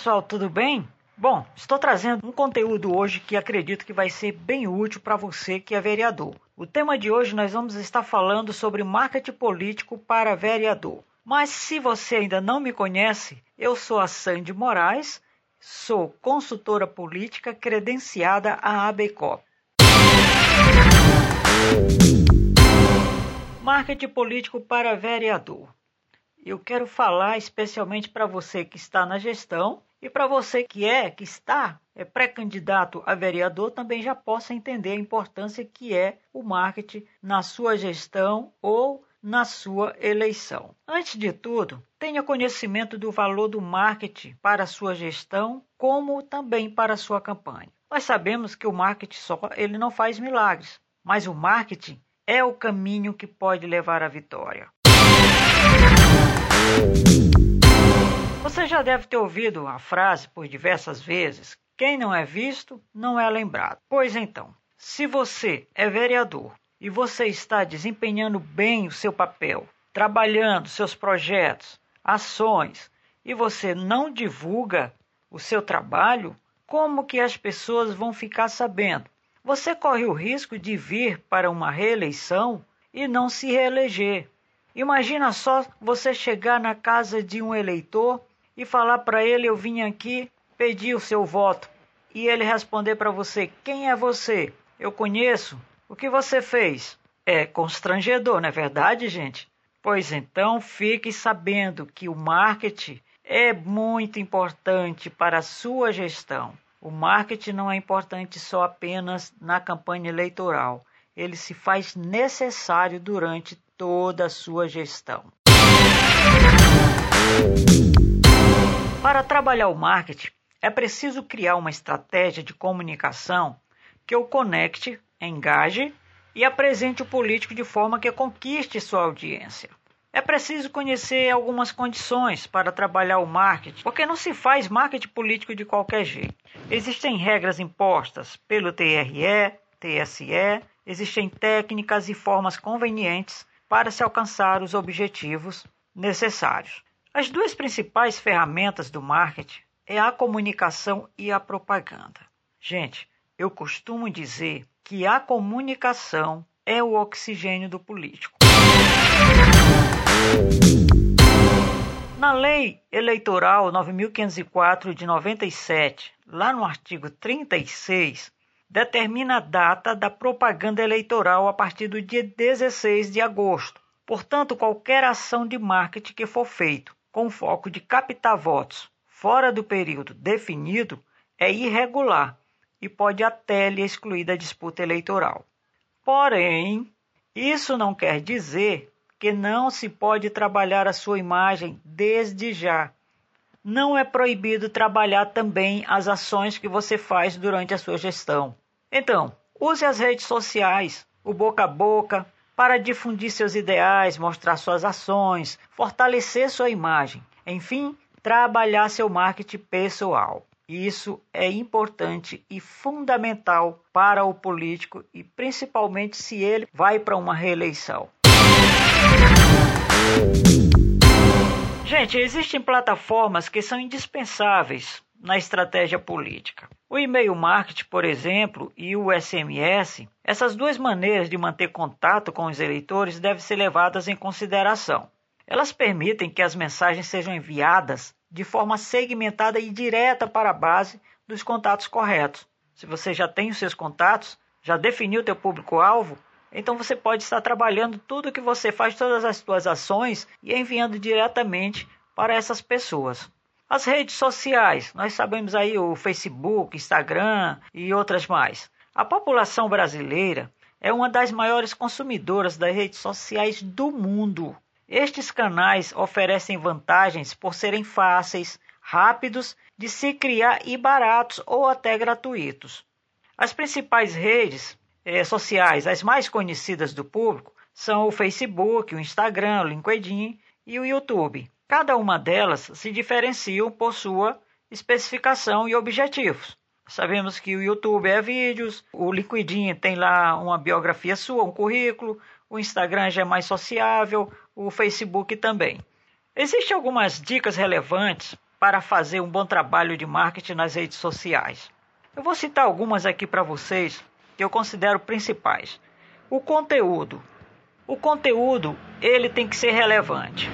pessoal, tudo bem? Bom, estou trazendo um conteúdo hoje que acredito que vai ser bem útil para você que é vereador. O tema de hoje nós vamos estar falando sobre marketing político para vereador. Mas se você ainda não me conhece, eu sou a Sandy Moraes, sou consultora política credenciada à ABCOP. Marketing político para vereador. Eu quero falar especialmente para você que está na gestão e para você que é, que está, é pré-candidato a vereador, também já possa entender a importância que é o marketing na sua gestão ou na sua eleição. Antes de tudo, tenha conhecimento do valor do marketing para a sua gestão, como também para a sua campanha. Nós sabemos que o marketing só ele não faz milagres, mas o marketing é o caminho que pode levar à vitória. Você já deve ter ouvido a frase por diversas vezes: quem não é visto não é lembrado. Pois então, se você é vereador e você está desempenhando bem o seu papel, trabalhando seus projetos, ações, e você não divulga o seu trabalho, como que as pessoas vão ficar sabendo? Você corre o risco de vir para uma reeleição e não se reeleger. Imagina só você chegar na casa de um eleitor e falar para ele: Eu vim aqui pedir o seu voto. E ele responder para você: Quem é você? Eu conheço. O que você fez? É constrangedor, não é verdade, gente? Pois então fique sabendo que o marketing é muito importante para a sua gestão. O marketing não é importante só apenas na campanha eleitoral. Ele se faz necessário durante toda a sua gestão. Para trabalhar o marketing, é preciso criar uma estratégia de comunicação que o conecte, engaje e apresente o político de forma que conquiste sua audiência. É preciso conhecer algumas condições para trabalhar o marketing, porque não se faz marketing político de qualquer jeito. Existem regras impostas pelo TRE, TSE, existem técnicas e formas convenientes para se alcançar os objetivos necessários. As duas principais ferramentas do marketing é a comunicação e a propaganda. Gente, eu costumo dizer que a comunicação é o oxigênio do político. Na Lei Eleitoral 9504 de 97, lá no artigo 36, determina a data da propaganda eleitoral a partir do dia 16 de agosto. Portanto, qualquer ação de marketing que for feito com foco de captar votos fora do período definido é irregular e pode até lhe excluir da disputa eleitoral. Porém, isso não quer dizer que não se pode trabalhar a sua imagem desde já não é proibido trabalhar também as ações que você faz durante a sua gestão. Então, use as redes sociais, o boca a boca, para difundir seus ideais, mostrar suas ações, fortalecer sua imagem, enfim, trabalhar seu marketing pessoal. Isso é importante e fundamental para o político e principalmente se ele vai para uma reeleição. Gente, existem plataformas que são indispensáveis na estratégia política. O e-mail marketing, por exemplo, e o SMS, essas duas maneiras de manter contato com os eleitores devem ser levadas em consideração. Elas permitem que as mensagens sejam enviadas de forma segmentada e direta para a base dos contatos corretos. Se você já tem os seus contatos, já definiu o teu público-alvo, então você pode estar trabalhando tudo o que você faz, todas as suas ações e enviando diretamente para essas pessoas. As redes sociais, nós sabemos aí o Facebook, Instagram e outras mais. A população brasileira é uma das maiores consumidoras das redes sociais do mundo. Estes canais oferecem vantagens por serem fáceis, rápidos de se criar e baratos ou até gratuitos. As principais redes eh, sociais, as mais conhecidas do público, são o Facebook, o Instagram, o LinkedIn e o YouTube. Cada uma delas se diferencia por sua especificação e objetivos. Sabemos que o YouTube é vídeos, o LinkedIn tem lá uma biografia sua, um currículo, o Instagram já é mais sociável, o Facebook também. Existem algumas dicas relevantes para fazer um bom trabalho de marketing nas redes sociais? Eu vou citar algumas aqui para vocês que eu considero principais. O conteúdo. O conteúdo, ele tem que ser relevante.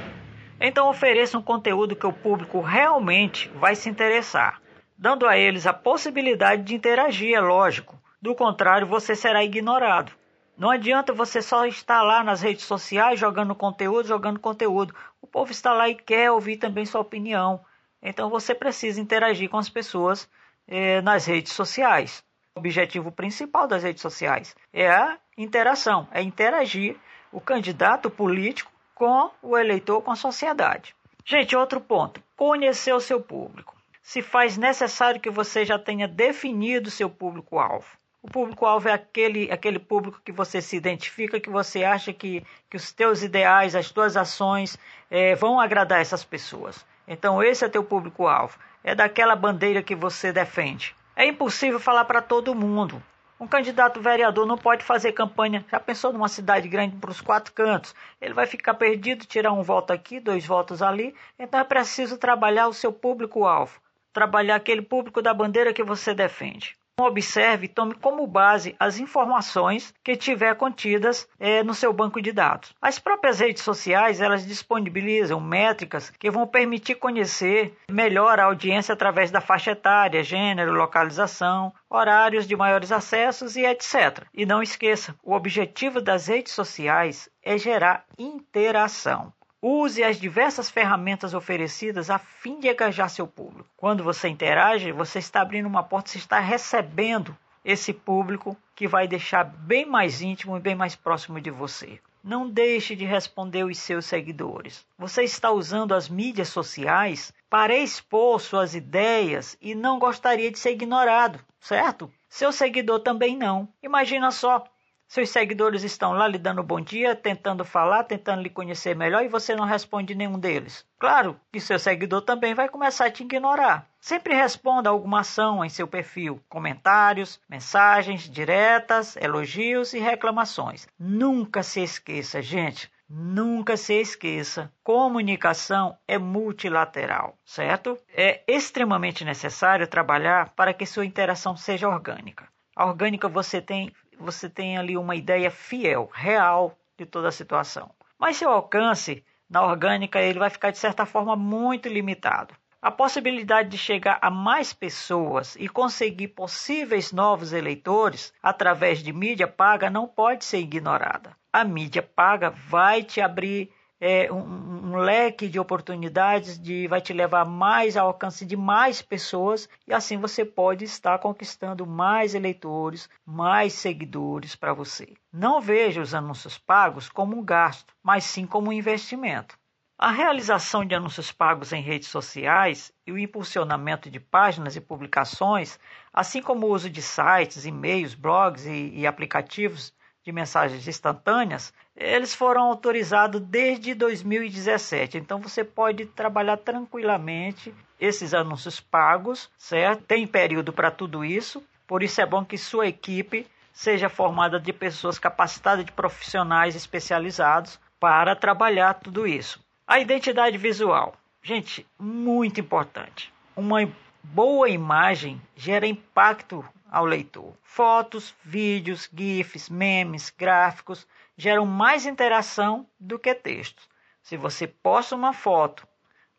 Então ofereça um conteúdo que o público realmente vai se interessar, dando a eles a possibilidade de interagir, é lógico. Do contrário, você será ignorado. Não adianta você só estar lá nas redes sociais jogando conteúdo, jogando conteúdo. O povo está lá e quer ouvir também sua opinião. Então você precisa interagir com as pessoas eh, nas redes sociais. O objetivo principal das redes sociais é a interação, é interagir o candidato político com o eleitor, com a sociedade. Gente, outro ponto: conhecer o seu público. Se faz necessário que você já tenha definido seu público-alvo. O público-alvo é aquele, aquele público que você se identifica, que você acha que, que os teus ideais, as tuas ações é, vão agradar essas pessoas. Então esse é teu público-alvo. É daquela bandeira que você defende. É impossível falar para todo mundo. Um candidato vereador não pode fazer campanha. Já pensou numa cidade grande para os quatro cantos? Ele vai ficar perdido, tirar um voto aqui, dois votos ali. Então é preciso trabalhar o seu público-alvo. Trabalhar aquele público da bandeira que você defende. Observe e tome como base as informações que tiver contidas é, no seu banco de dados. As próprias redes sociais elas disponibilizam métricas que vão permitir conhecer melhor a audiência através da faixa etária, gênero, localização, horários de maiores acessos e etc. E não esqueça, o objetivo das redes sociais é gerar interação. Use as diversas ferramentas oferecidas a fim de engajar seu público. Quando você interage, você está abrindo uma porta, você está recebendo esse público que vai deixar bem mais íntimo e bem mais próximo de você. Não deixe de responder os seus seguidores. Você está usando as mídias sociais para expor suas ideias e não gostaria de ser ignorado, certo? Seu seguidor também não. Imagina só, seus seguidores estão lá lhe dando bom dia, tentando falar, tentando lhe conhecer melhor e você não responde nenhum deles. Claro que seu seguidor também vai começar a te ignorar. Sempre responda alguma ação em seu perfil, comentários, mensagens diretas, elogios e reclamações. Nunca se esqueça, gente, Nunca se esqueça, comunicação é multilateral, certo? É extremamente necessário trabalhar para que sua interação seja orgânica. A orgânica você tem você tem ali uma ideia fiel, real de toda a situação. Mas seu alcance na orgânica ele vai ficar de certa forma muito limitado. A possibilidade de chegar a mais pessoas e conseguir possíveis novos eleitores através de mídia paga não pode ser ignorada. A mídia paga vai te abrir é, um, um, leque de oportunidades de vai te levar mais ao alcance de mais pessoas e assim você pode estar conquistando mais eleitores, mais seguidores para você. Não veja os anúncios pagos como um gasto, mas sim como um investimento. A realização de anúncios pagos em redes sociais e o impulsionamento de páginas e publicações, assim como o uso de sites, e-mails, blogs e, e aplicativos de mensagens instantâneas, eles foram autorizados desde 2017. Então você pode trabalhar tranquilamente esses anúncios pagos, certo? Tem período para tudo isso, por isso é bom que sua equipe seja formada de pessoas capacitadas, de profissionais especializados para trabalhar tudo isso. A identidade visual. Gente, muito importante. Uma boa imagem gera impacto ao leitor. Fotos, vídeos, GIFs, memes, gráficos geram mais interação do que textos. Se você posta uma foto,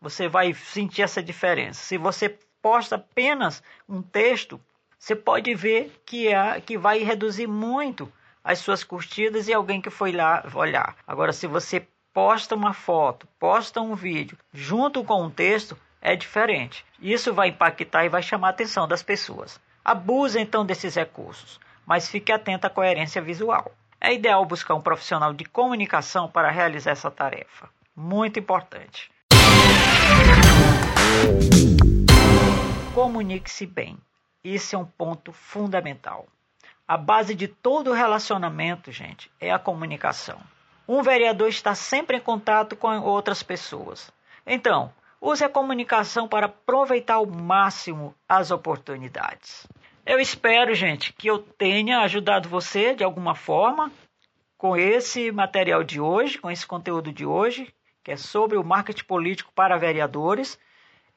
você vai sentir essa diferença. Se você posta apenas um texto, você pode ver que, é, que vai reduzir muito as suas curtidas e alguém que foi lá olhar. Agora, se você posta uma foto, posta um vídeo junto com um texto, é diferente. Isso vai impactar e vai chamar a atenção das pessoas. Abuse então desses recursos, mas fique atento à coerência visual. É ideal buscar um profissional de comunicação para realizar essa tarefa. Muito importante. Comunique-se bem. Esse é um ponto fundamental. A base de todo relacionamento, gente, é a comunicação. Um vereador está sempre em contato com outras pessoas. Então, use a comunicação para aproveitar ao máximo as oportunidades. Eu espero, gente, que eu tenha ajudado você de alguma forma com esse material de hoje, com esse conteúdo de hoje, que é sobre o marketing político para vereadores.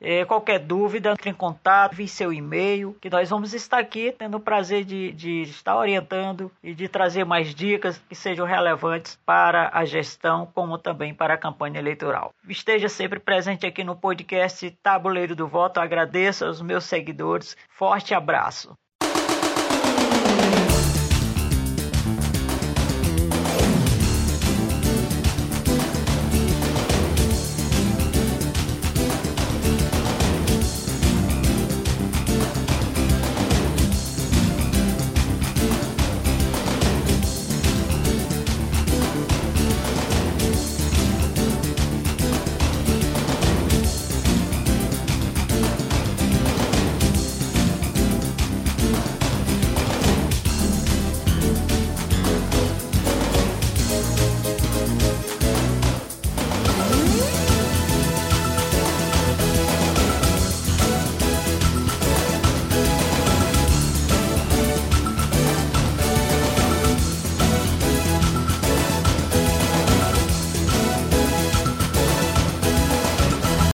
É, qualquer dúvida, entre em contato, via seu e-mail, que nós vamos estar aqui tendo o prazer de, de estar orientando e de trazer mais dicas que sejam relevantes para a gestão, como também para a campanha eleitoral. Esteja sempre presente aqui no podcast Tabuleiro do Voto. Agradeço aos meus seguidores. Forte abraço.